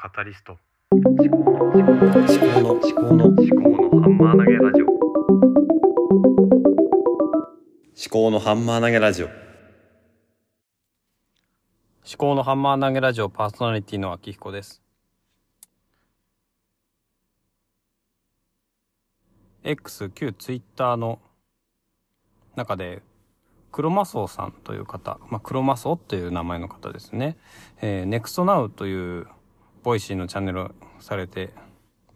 カタリスト。思考の思考の思考の思考のハンマー投げラジオ。思考のハンマー投げラジオ。思考のハンマー投げラジオパーソナリティの秋彦です。X 旧ツイッターの中でクロマソーさんという方、まあ、クロマソーという名前の方ですね。えー、ネクストナウというボイシーのチャンネルをされて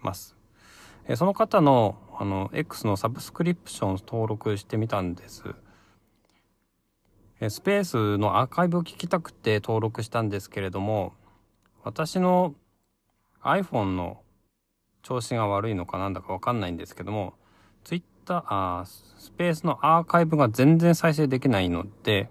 ます。え、その方の、あの、X のサブスクリプションを登録してみたんです。え、スペースのアーカイブを聞きたくて登録したんですけれども、私の iPhone の調子が悪いのかなんだかわかんないんですけども、Twitter、スペースのアーカイブが全然再生できないので、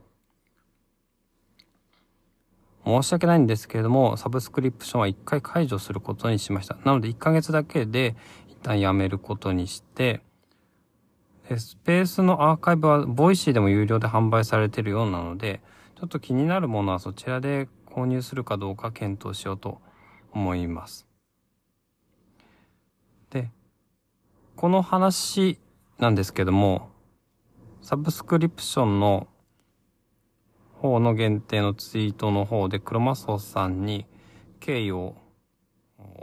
申し訳ないんですけれども、サブスクリプションは一回解除することにしました。なので1ヶ月だけで一旦やめることにして、スペースのアーカイブはボイシーでも有料で販売されてるようなので、ちょっと気になるものはそちらで購入するかどうか検討しようと思います。で、この話なんですけども、サブスクリプションの方の限定のツイートの方でクロマソさんに経緯を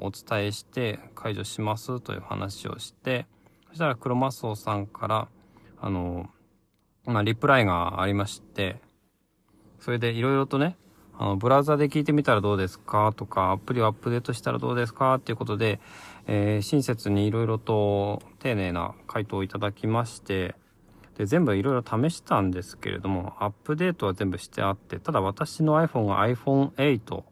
お伝えして解除しますという話をして、そしたらクロマソさんから、あの、まあ、リプライがありまして、それでいろいろとね、あの、ブラウザで聞いてみたらどうですか？とか、アプリをアップデートしたらどうですか？っていうことで、えー、親切にいろいろと丁寧な回答をいただきまして、で、全部いろいろ試したんですけれども、アップデートは全部してあって、ただ私の iPhone が iPhone8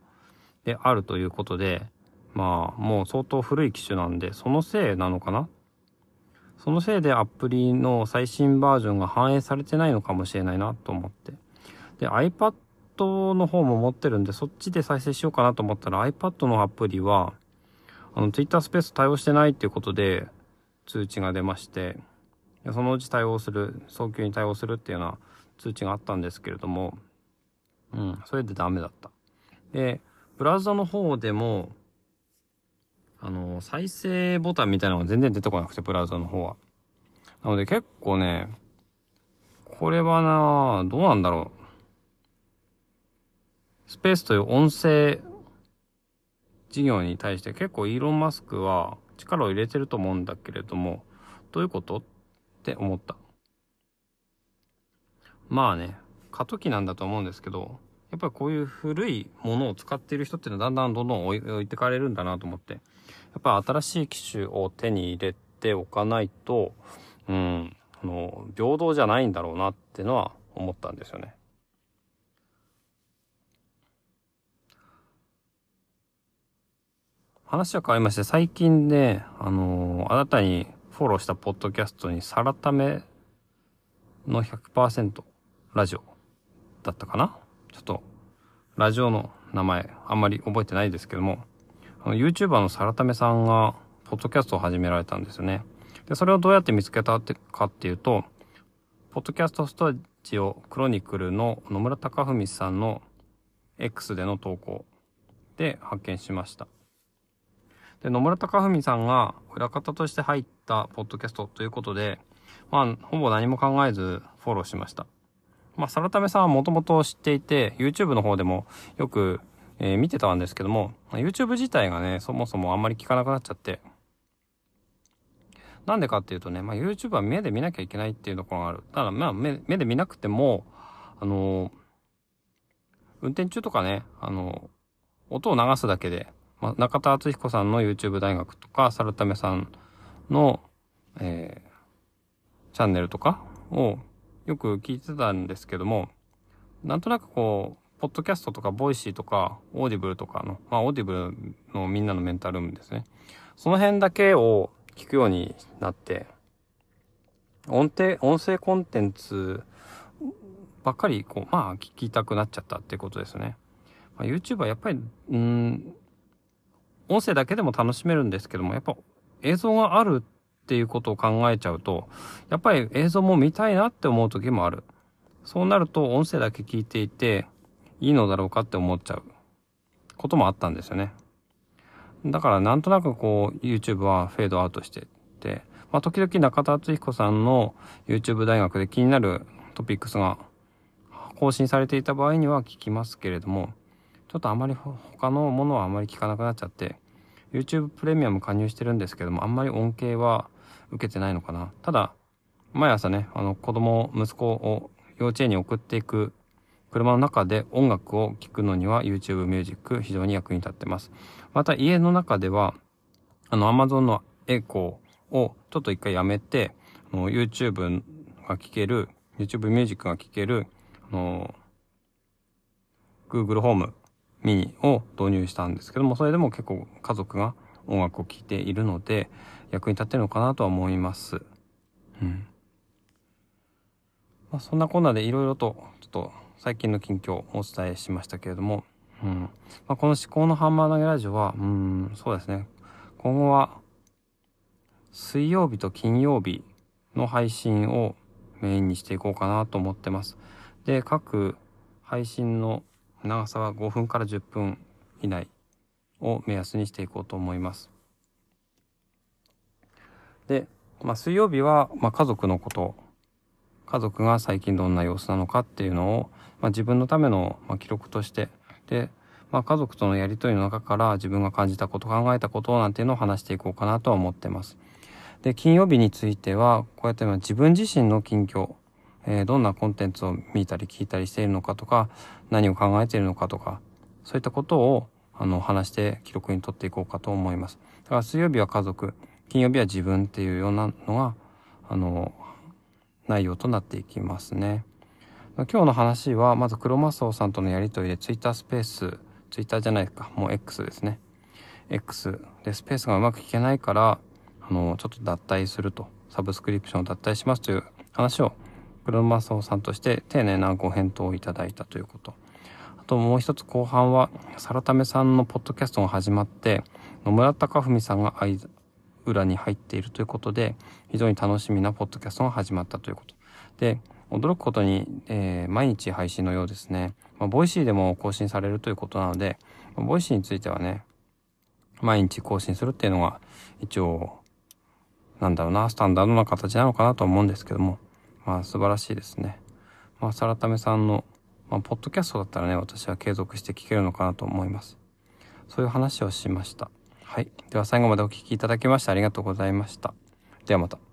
であるということで、まあ、もう相当古い機種なんで、そのせいなのかな？そのせいでアプリの最新バージョンが反映されてないのかもしれないなと思って。で、iPad の方も持ってるんで、そっちで再生しようかなと思ったら iPad のアプリは、あの、Twitter スペース対応してないっていうことで通知が出まして、そのうち対応する、早急に対応するっていうような通知があったんですけれども、うん、それでダメだった。で、ブラウザの方でも、あの、再生ボタンみたいなのが全然出てこなくて、ブラウザの方は。なので結構ね、これはなどうなんだろう。スペースという音声事業に対して結構イーロン・マスクは力を入れてると思うんだけれども、どういうこと？って思った。まあね、過渡期なんだと思うんですけど、やっぱりこういう古いものを使っている人っていうのはだんだんどんどん置いてかれるんだなと思って、やっぱ新しい機種を手に入れておかないと、うん、あの、平等じゃないんだろうなってのは思ったんですよね。話は変わりまして、最近ね、あのー、新たにフォローしたポッドキャストに、サラタメの100%ラジオだったかな？ちょっと、ラジオの名前、あんまり覚えてないですけども、あの、YouTuber のサラタメさんが、ポッドキャストを始められたんですよね。で、それをどうやって見つけたってかっていうと、ポッドキャストスタジオクロニクルの野村隆文さんの X での投稿で発見しました。で、野村隆文さんが裏方として入ったポッドキャストということで、まあ、ほぼ何も考えずフォローしました。まあ、サラタメさんはもともと知っていて、YouTube の方でもよく、えー、見てたんですけども、YouTube 自体がね、そもそもあんまり聞かなくなっちゃって、なんでかっていうとね、まあ、YouTube は目で見なきゃいけないっていうところがある。ただ、まあ目、目で見なくても、あのー、運転中とかね、あのー、音を流すだけで、まあ、中田敦彦さんの YouTube 大学とか、サラタメさんの、えー、チャンネルとかをよく聞いてたんですけども、なんとなくこう、ポッドキャストとか、 Voicy とか、 Audible とかの、まあ、 Audible のみんなのメンタールームですね。その辺だけを聞くようになって、音程、音声コンテンツばっかり、こう、まあ、聞きたくなっちゃったってことですね。まあ、YouTube はやっぱり、うん、音声だけでも楽しめるんですけども、やっぱ映像があるっていうことを考えちゃうと、やっぱり映像も見たいなって思う時もある。そうなると音声だけ聞いていていいのだろうかって思っちゃうこともあったんですよね。だからなんとなくこう YouTube はフェードアウトしてって、まあ時々中田敦彦さんの YouTube 大学で気になるトピックスが更新されていた場合には聞きますけれども、ちょっとあまり他のものはあまり聞かなくなっちゃって、YouTube プレミアム加入してるんですけども、あんまり恩恵は受けてないのかな。ただ、毎朝ね、あの子供、息子を幼稚園に送っていく車の中で音楽を聴くのには YouTube ミュージック非常に役に立ってます。また家の中では、あの Amazon のエコーをちょっと一回やめて、YouTube が聴ける、YouTube ミュージックが聴ける、あの、Google ホームミニを導入したんですけども、それでも結構家族が音楽を聴いているので、役に立ってるのかなとは思います。うん。まあ、そんなこんなでいろいろと、ちょっと最近の近況をお伝えしましたけれども、うん。まあ、この思考のハンマー投げラジオは、うん、そうですね。今後は、水曜日と金曜日の配信をメインにしていこうかなと思ってます。で、各配信の長さは5分から10分以内を目安にしていこうと思います。で、まあ、水曜日は、まあ、家族のこと、家族が最近どんな様子なのかっていうのを、まあ、自分のための、ま、記録として、で、まあ、家族とのやりとりの中から自分が感じたこと、考えたことなんていうのを話していこうかなとは思ってます。で、金曜日については、こうやって自分自身の近況、えーどんなコンテンツを見たり聞いたりしているのかとか、何を考えているのかとか、そういったことを、あの、話して記録に取っていこうかと思います。だから水曜日は家族、金曜日は自分っていうようなのが、あの、内容となっていきますね。今日の話は、まず黒マスオさんとのやりとりでツイッタースペース、ツイッターじゃないか、もう X ですね。X でスペースがうまく聞けないから、あの、ちょっと脱退すると、サブスクリプションを脱退しますという話を、黒マスオさんとして丁寧なご返答をいただいたということ。あともう一つ後半は、サラタメさんのポッドキャストが始まって、野村高文さんが間裏に入っているということで、非常に楽しみなポッドキャストが始まったということ。で、驚くことに、えー毎日配信のようですね。まあ、 Voicy でも更新されるということなので、まあ Voicy についてはね、毎日更新するっていうのが、一応、なんだろうな、スタンダードな形なのかなと思うんですけども、まあ素晴らしいですね。まあ、サラタメさんの、まあ、ポッドキャストだったらね、私は継続して聞けるのかなと思います。そういう話をしました。はい。では最後までお聞きいただきましてありがとうございました。ではまた。